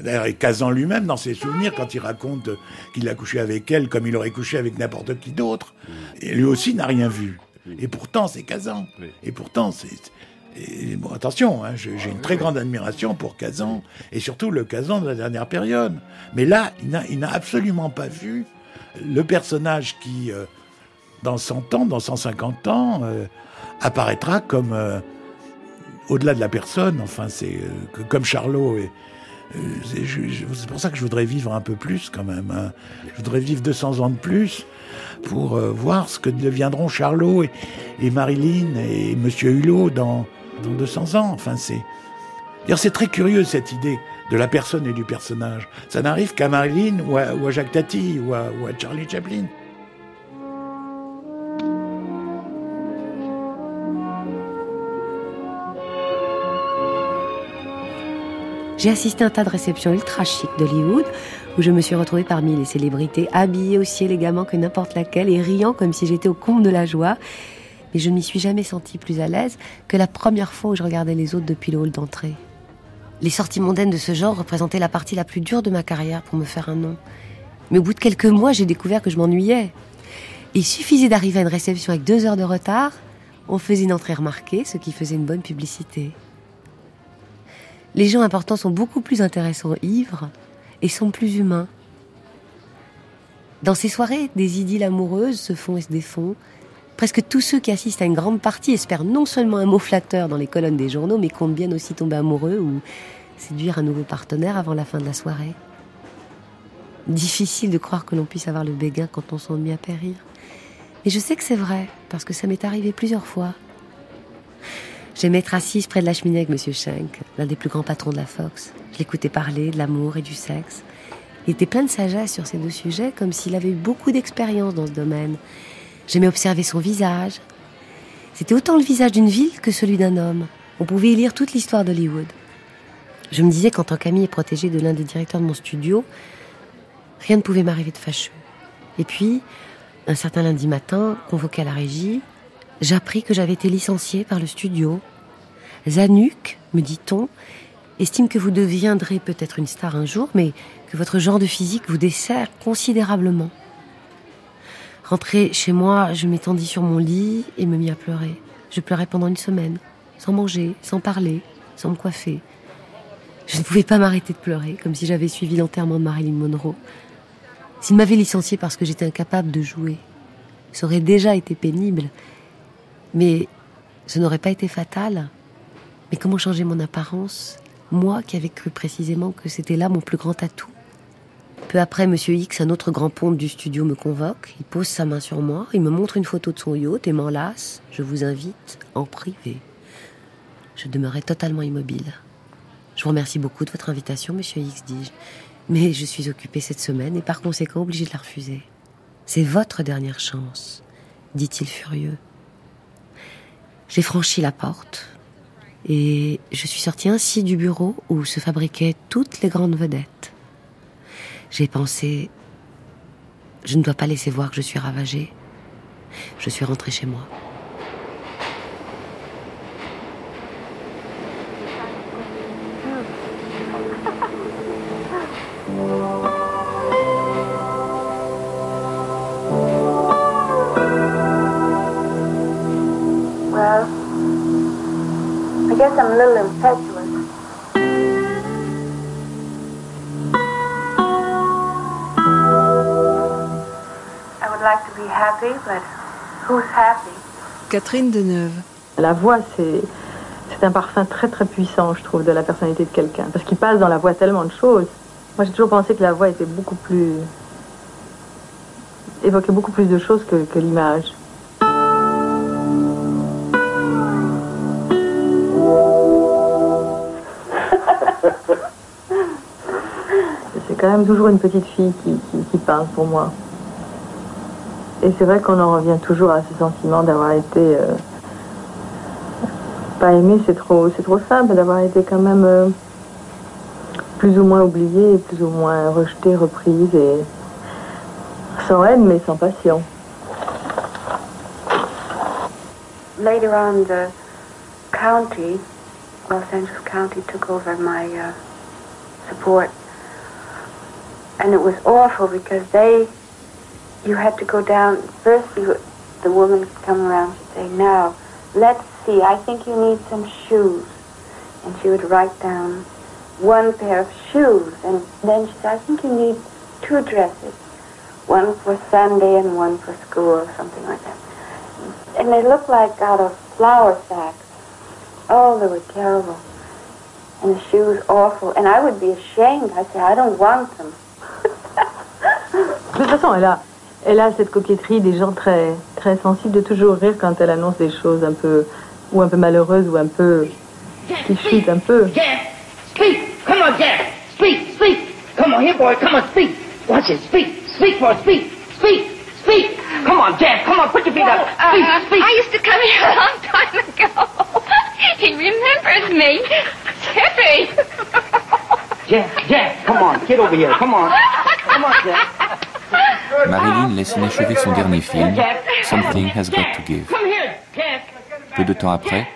D'ailleurs, et Kazan lui-même, dans ses souvenirs, quand il raconte qu'il a couché avec elle comme il aurait couché avec n'importe qui d'autre, et lui aussi n'a rien vu. Et pourtant, c'est Kazan. Et pourtant, c'est. et bon, attention, hein, j'ai une très grande admiration pour Kazan, et surtout le Kazan de la dernière période. Mais là, il n'a- absolument pas vu le personnage qui, euh, dans 100 ans, dans 150 ans, euh, apparaîtra comme euh, au-delà de la personne. Enfin, c'est comme Charlot. Et, je- c'est pour ça que je voudrais vivre un peu plus quand même. hein. Je voudrais vivre 200 ans de plus pour euh, voir ce que deviendront Charlot et, Marilyn et Monsieur Hulot dans, dans 200 ans. Enfin, c'est. C'est très curieux cette idée de la personne et du personnage. Ça n'arrive qu'à Marilyn ou à, ou à Jacques Tati ou à Charlie Chaplin. J'ai assisté à un tas de réceptions ultra chic d'Hollywood où je me suis retrouvée parmi les célébrités habillées aussi élégamment que n'importe laquelle et riant comme si j'étais au comble de la joie. Mais je ne m'y suis jamais sentie plus à l'aise que la première fois où je regardais les autres depuis le hall d'entrée. Les sorties mondaines de ce genre représentaient la partie la plus dure de ma carrière pour me faire un nom. Mais au bout de quelques mois, j'ai découvert que je m'ennuyais. Il suffisait d'arriver à une réception avec deux heures de retard, on faisait une entrée remarquée, ce qui faisait une bonne publicité. Les gens importants sont beaucoup plus intéressants ivres et sont plus humains. Dans ces soirées, des idylles amoureuses se font et se défont. Presque tous ceux qui assistent à une grande partie espèrent non seulement un mot flatteur dans les colonnes des journaux, mais comptent bien aussi tomber amoureux ou séduire un nouveau partenaire avant la fin de la soirée. Difficile de croire que l'on puisse avoir le béguin quand on s'ennuie à périr. Mais je sais que c'est vrai, parce que ça m'est arrivé plusieurs fois. J'aimais être assise près de la cheminée avec Monsieur Schenk, l'un des plus grands patrons de la Fox. Je l'écoutais parler de l'amour et du sexe. Il était plein de sagesse sur ces deux sujets, comme s'il avait eu beaucoup d'expérience dans ce domaine. J'aimais observer son visage. C'était autant le visage d'une ville que celui d'un homme. On pouvait y lire toute l'histoire d'Hollywood. Je me disais qu'en tant qu'ami et protégé de l'un des directeurs de mon studio, rien ne pouvait m'arriver de fâcheux. Et puis, un certain lundi matin, convoqué à la régie, j'appris que j'avais été licenciée par le studio. Zanuck, me dit-on, estime que vous deviendrez peut-être une star un jour, mais que votre genre de physique vous dessert considérablement. Rentrée chez moi, je m'étendis sur mon lit et me mis à pleurer. Je pleurais pendant une semaine, sans manger, sans parler, sans me coiffer. Je ne pouvais pas m'arrêter de pleurer, comme si j'avais suivi l'enterrement de Marilyn Monroe. S'il m'avait licenciée parce que j'étais incapable de jouer, ça aurait déjà été pénible. Mais ce n'aurait pas été fatal. Mais comment changer mon apparence? Moi qui avais cru précisément que c'était là mon plus grand atout. Peu après, Monsieur X, un autre grand ponte du studio, me convoque. Il pose sa main sur moi, il me montre une photo de son yacht et m'enlace. Je vous invite en privé. Je demeurais totalement immobile. Je vous remercie beaucoup de votre invitation, Monsieur X, dis-je. Mais je suis occupée cette semaine et par conséquent obligée de la refuser. C'est votre dernière chance, dit-il furieux. J'ai franchi la porte et je suis sortie ainsi du bureau où se fabriquaient toutes les grandes vedettes. J'ai pensé, je ne dois pas laisser voir que je suis ravagée. Je suis rentrée chez moi. Catherine Deneuve. La voix, c'est c'est un parfum très très puissant, je trouve, de la personnalité de quelqu'un. Parce qu'il passe dans la voix tellement de choses. Moi, j'ai toujours pensé que la voix était beaucoup plus. évoquait beaucoup plus de choses que, l'image. C'est quand même toujours une petite fille qui, qui, qui parle pour moi. Et c'est vrai qu'on en revient toujours à ce sentiment d'avoir été. euh, pas aimé, c'est trop, c'est trop simple, d'avoir été quand même euh, plus ou moins oubliées, plus ou moins rejetées, reprises, et sans haine mais sans passion. Later on, the county, Los Angeles County, took over my uh, support. And it was awful because they, you had to go down, first you, the woman would come around and say, now, let's see, I think you need some shoes. And she would write down one pair of shoes. And then she said, I think you need two dresses. One for Sunday and one for school or something like that. And they looked like out of flour sacks. Oh, they were terrible. And the shoes awful. And I would be ashamed. I'd say, I don't want them. elle a cette coquetterie des gens très, très sensibles de toujours rire quand elle annonce des choses un peu, ou un peu malheureuses, ou un peu, qui chutent un peu. Jack, speak. Come on, Jack. Speak, speak. Come on, here, boy. Come on, speak. Watch it. Speak. Speak, boy. Speak. Speak. Speak. Come on, Jack. Come on. Put your feet up. Speak. Uh, speak. I used to come here a long time ago. he remembers me. Tippy. Jack, Jack. Come on. Get over here. Come on. Come on, Jack. Marilyn laisse inachevé son dernier film, Something Has Got to Give. Peu de temps après,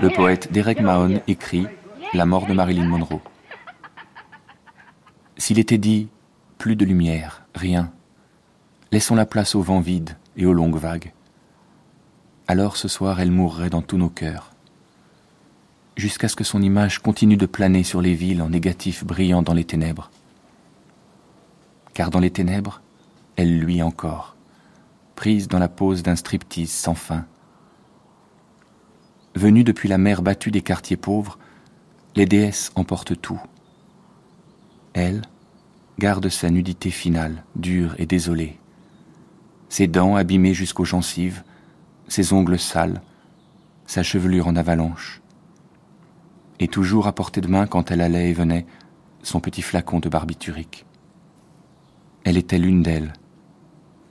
le poète Derek Mahon écrit La mort de Marilyn Monroe. S'il était dit plus de lumière, rien, laissons la place au vent vide et aux longues vagues, alors ce soir elle mourrait dans tous nos cœurs, jusqu'à ce que son image continue de planer sur les villes en négatif brillant dans les ténèbres. Car dans les ténèbres, elle luit encore, prise dans la pose d'un striptease sans fin. Venue depuis la mer battue des quartiers pauvres, les déesses emportent tout. Elle garde sa nudité finale, dure et désolée. Ses dents abîmées jusqu'aux gencives, ses ongles sales, sa chevelure en avalanche. Et toujours à portée de main quand elle allait et venait, son petit flacon de barbiturique. Elle était l'une d'elles,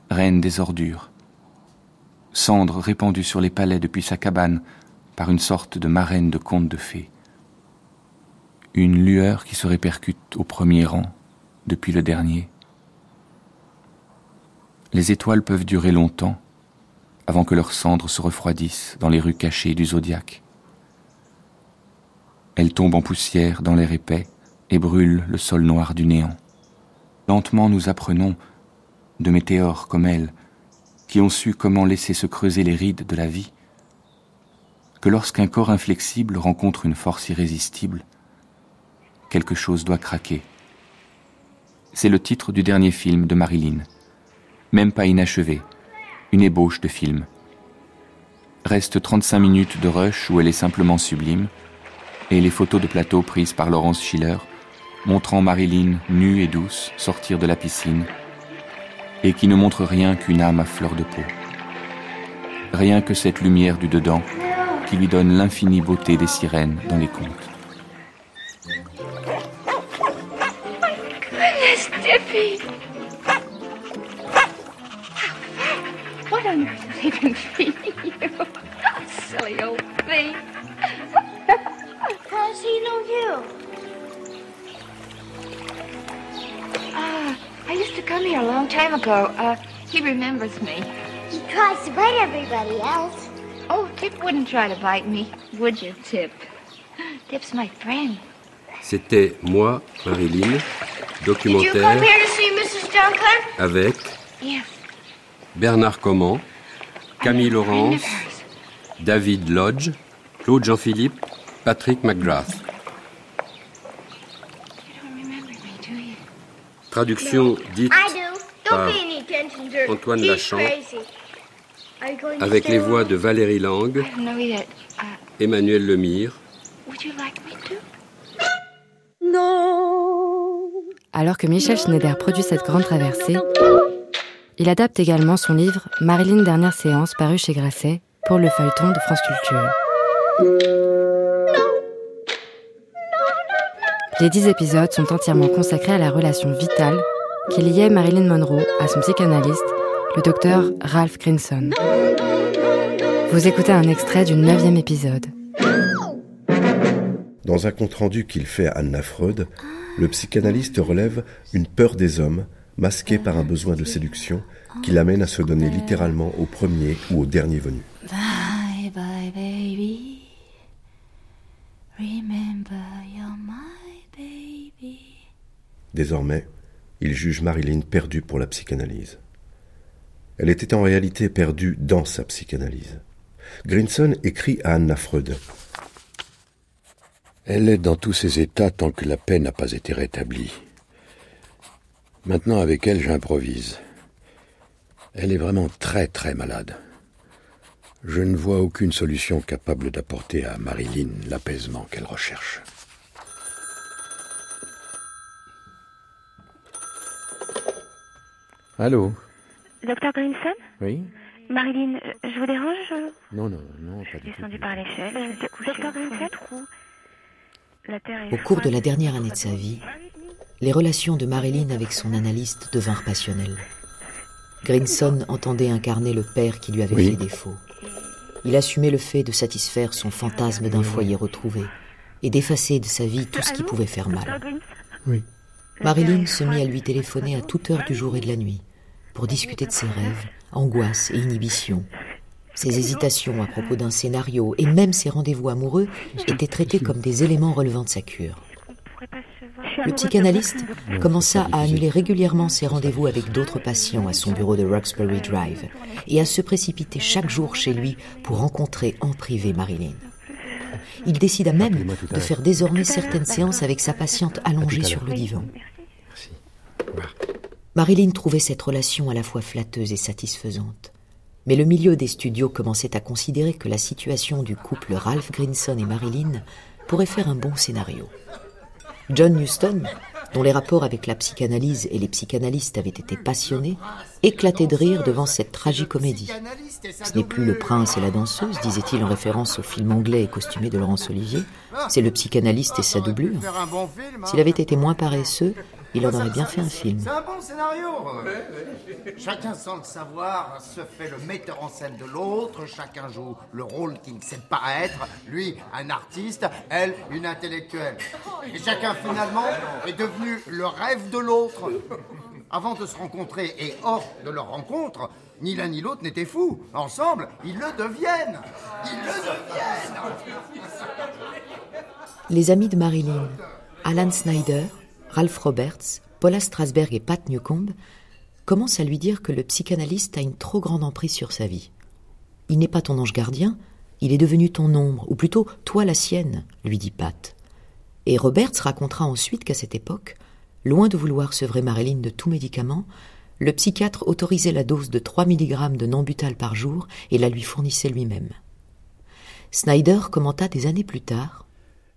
reine des ordures, cendre répandue sur les palais depuis sa cabane par une sorte de marraine de conte de fées. Une lueur qui se répercute au premier rang, depuis le dernier. Les étoiles peuvent durer longtemps, avant que leurs cendres se refroidissent dans les rues cachées du zodiaque. Elles tombent en poussière dans l'air épais et brûlent le sol noir du néant. Lentement nous apprenons, de météores comme elles, qui ont su comment laisser se creuser les rides de la vie, que lorsqu'un corps inflexible rencontre une force irrésistible, quelque chose doit craquer. C'est le titre du dernier film de Marilyn, même pas inachevé, une ébauche de film. Reste 35 minutes de rush où elle est simplement sublime, et les photos de plateau prises par Laurence Schiller, montrant Marilyn nue et douce sortir de la piscine, et qui ne montre rien qu'une âme à fleur de peau. Rien que cette lumière du dedans qui lui donne l'infinie beauté des sirènes dans les contes. How does he know you? Come here a long time ago. Uh, he remembers me. He tries to bite everybody else. Oh, Tip wouldn't try to bite me, would you, Tip? Tip's my friend. C'était moi, Marilyn, Did you come documentaire here to see Mrs. Duncan? avec Yes. Bernard Comment, Camille Laurence, David Lodge, Claude Jean-Philippe, Patrick McGrath. Traduction dite par. Antoine to avec les voix de Valérie Lang. Uh, Emmanuel Lemire, would you like me to? Alors que Michel Schneider produit cette grande traversée, il adapte également son livre Marilyn Dernière séance paru chez Grasset pour le feuilleton de France Culture. Les dix épisodes sont entièrement consacrés à la relation vitale qui liait Marilyn Monroe à son psychanalyste, le docteur Ralph Grinson. Vous écoutez un extrait du neuvième épisode. Dans un compte-rendu qu'il fait à Anna Freud, le psychanalyste relève une peur des hommes, masquée par un besoin de séduction, qui l'amène à se donner littéralement au premier ou au dernier venu. Bye bye, baby. Remember. Désormais, il juge Marilyn perdue pour la psychanalyse. Elle était en réalité perdue dans sa psychanalyse. Grinson écrit à Anna Freud. Elle est dans tous ses états tant que la paix n'a pas été rétablie. Maintenant, avec elle, j'improvise. Elle est vraiment très très malade. Je ne vois aucune solution capable d'apporter à Marilyn l'apaisement qu'elle recherche. Allô Docteur Grinson Oui Marilyn, euh, je vous dérange Non, non, non, pas Je du suis tout. descendue par l'échelle. je Docteur. La terre est Au cours de la dernière année de sa vie, les relations de Marilyn avec son analyste devinrent passionnelles. Grinson entendait incarner le père qui lui avait Oui. fait défaut. Il assumait le fait de satisfaire son fantasme d'un foyer retrouvé et d'effacer de sa vie tout ce qui pouvait faire mal. Oui. Marilyn se mit à lui téléphoner à toute heure du jour et de la nuit pour discuter de ses rêves, angoisses et inhibitions. Ses hésitations à propos d'un scénario et même ses rendez-vous amoureux étaient traités comme des éléments relevant de sa cure. Le psychanalyste commença à annuler régulièrement ses rendez-vous avec d'autres patients à son bureau de Roxbury Drive et à se précipiter chaque jour chez lui pour rencontrer en privé Marilyn. Il décida même de faire désormais certaines séances avec sa patiente allongée sur le divan. Marilyn trouvait cette relation à la fois flatteuse et satisfaisante. Mais le milieu des studios commençait à considérer que la situation du couple Ralph Grinson et Marilyn pourrait faire un bon scénario. John Huston, dont les rapports avec la psychanalyse et les psychanalystes avaient été passionnés, éclatait de rire devant cette tragicomédie. Ce n'est plus le prince et la danseuse, disait-il en référence au film anglais et costumé de Laurence Olivier, c'est le psychanalyste et sa doublure. S'il avait été moins paresseux, il en aurait bien fait un film. C'est un bon scénario. Chacun sans le savoir se fait le metteur en scène de l'autre, chacun joue le rôle qu'il ne sait pas être, lui un artiste, elle une intellectuelle. Et chacun finalement est devenu le rêve de l'autre. Avant de se rencontrer et hors de leur rencontre, ni l'un ni l'autre n'étaient fous. Ensemble, ils le deviennent. Ils le deviennent. Les amis de Marilyn, Alan Snyder, Ralph Roberts, Paula Strasberg et Pat Newcomb, commencent à lui dire que le psychanalyste a une trop grande emprise sur sa vie. Il n'est pas ton ange gardien, il est devenu ton ombre, ou plutôt toi la sienne, lui dit Pat. Et Roberts racontera ensuite qu'à cette époque, loin de vouloir sevrer Marilyn de tout médicament, le psychiatre autorisait la dose de 3 mg de Nambutal par jour et la lui fournissait lui-même. Snyder commenta des années plus tard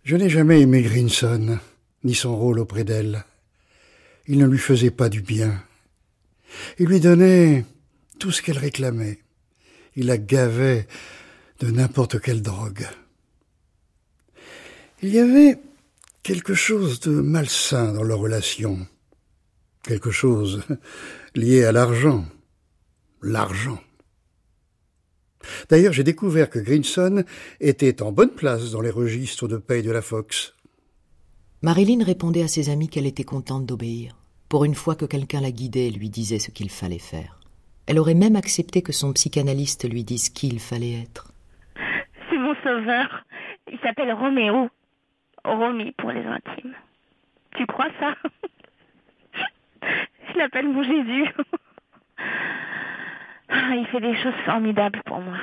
Je n'ai jamais aimé Grinson, ni son rôle auprès d'elle. Il ne lui faisait pas du bien. Il lui donnait tout ce qu'elle réclamait. Il la gavait de n'importe quelle drogue. Il y avait quelque chose de malsain dans leur relation. Quelque chose lié à l'argent. L'argent. D'ailleurs, j'ai découvert que Grinson était en bonne place dans les registres de paye de la Fox. Marilyn répondait à ses amis qu'elle était contente d'obéir, pour une fois que quelqu'un la guidait et lui disait ce qu'il fallait faire. Elle aurait même accepté que son psychanalyste lui dise qui il fallait être. C'est mon sauveur. Il s'appelle Roméo. Romy pour les intimes. Tu crois ça? Je l'appelle mon Jésus. Ah, Il fait des choses formidables pour moi.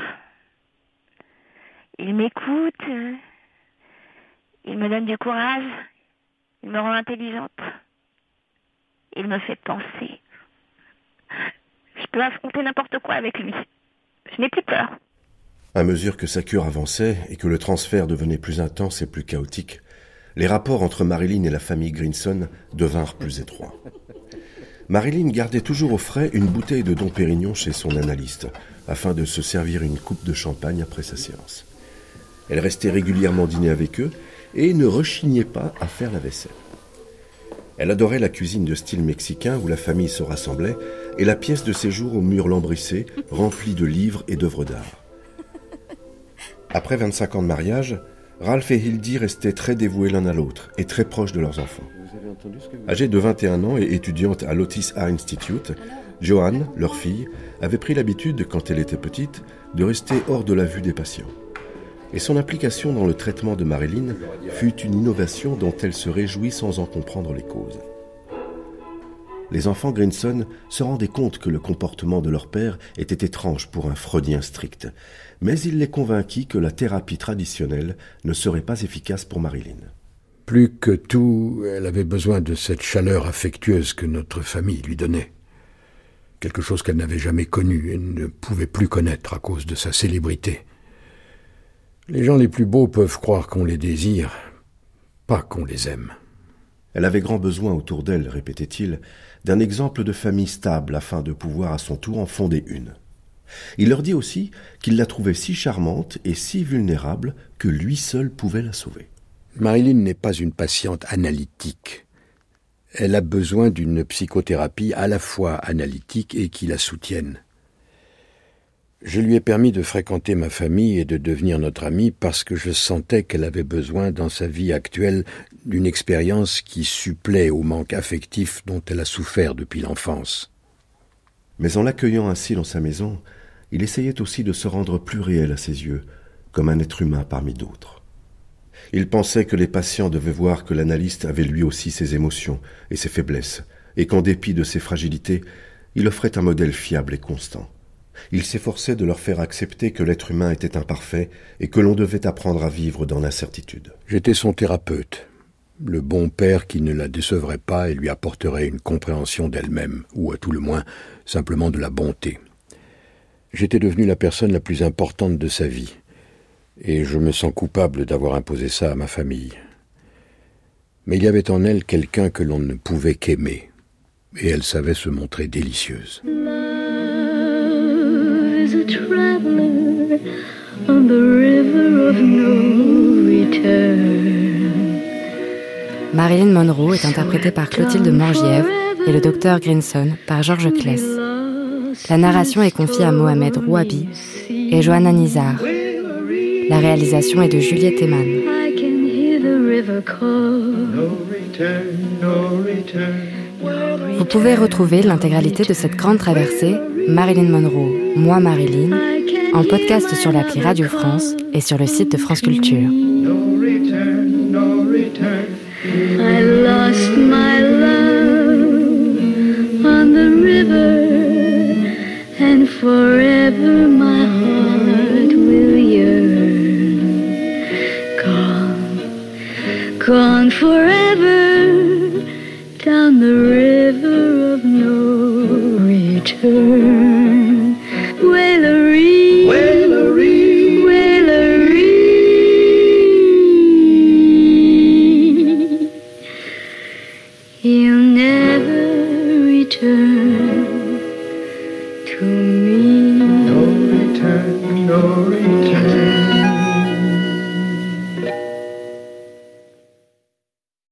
Il m'écoute. Il me donne du courage. Il me rend intelligente. Il me fait penser. Je peux affronter n'importe quoi avec lui. Je n'ai plus peur. À mesure que sa cure avançait et que le transfert devenait plus intense et plus chaotique, les rapports entre Marilyn et la famille Grinson devinrent plus étroits. Marilyn gardait toujours au frais une bouteille de Dom Pérignon chez son analyste, afin de se servir une coupe de champagne après sa séance. Elle restait régulièrement dîner avec eux et ne rechignait pas à faire la vaisselle. Elle adorait la cuisine de style mexicain où la famille se rassemblait et la pièce de séjour aux murs lambrissés, remplie de livres et d'œuvres d'art. Après 25 ans de mariage, Ralph et Hildy restaient très dévoués l'un à l'autre et très proches de leurs enfants. Âgée de 21 ans et étudiante à l'Otis Art Institute, Joanne, leur fille, avait pris l'habitude, quand elle était petite, de rester hors de la vue des patients. Et son implication dans le traitement de Marilyn fut une innovation dont elle se réjouit sans en comprendre les causes. Les enfants Grinson se rendaient compte que le comportement de leur père était étrange pour un freudien strict, mais il les convainquit que la thérapie traditionnelle ne serait pas efficace pour Marilyn. Plus que tout, elle avait besoin de cette chaleur affectueuse que notre famille lui donnait. Quelque chose qu'elle n'avait jamais connu et ne pouvait plus connaître à cause de sa célébrité. Les gens les plus beaux peuvent croire qu'on les désire, pas qu'on les aime. Elle avait grand besoin autour d'elle, répétait-il, d'un exemple de famille stable afin de pouvoir à son tour en fonder une. Il leur dit aussi qu'il la trouvait si charmante et si vulnérable que lui seul pouvait la sauver. Marilyn n'est pas une patiente analytique. Elle a besoin d'une psychothérapie à la fois analytique et qui la soutienne. Je lui ai permis de fréquenter ma famille et de devenir notre amie parce que je sentais qu'elle avait besoin dans sa vie actuelle d'une expérience qui supplée au manque affectif dont elle a souffert depuis l'enfance. Mais en l'accueillant ainsi dans sa maison, il essayait aussi de se rendre plus réel à ses yeux, comme un être humain parmi d'autres. Il pensait que les patients devaient voir que l'analyste avait lui aussi ses émotions et ses faiblesses, et qu'en dépit de ses fragilités, il offrait un modèle fiable et constant. Il s'efforçait de leur faire accepter que l'être humain était imparfait et que l'on devait apprendre à vivre dans l'incertitude. J'étais son thérapeute, le bon père qui ne la décevrait pas et lui apporterait une compréhension d'elle-même, ou à tout le moins simplement de la bonté. J'étais devenu la personne la plus importante de sa vie, et je me sens coupable d'avoir imposé ça à ma famille. Mais il y avait en elle quelqu'un que l'on ne pouvait qu'aimer, et elle savait se montrer délicieuse. Marilyn Monroe est interprétée par Clotilde Morgièvre et le docteur Grinson par Georges Kless. La narration est confiée à Mohamed Rouabi et Johanna Nizar. La réalisation est de Juliette Eman. Vous pouvez retrouver l'intégralité de cette grande traversée, Marilyn Monroe, Moi Marilyn, en podcast sur l'appli Radio France et sur le site de France Culture. I lost my love on the river, and forever my heart will yearn. Gone, gone forever down the river return.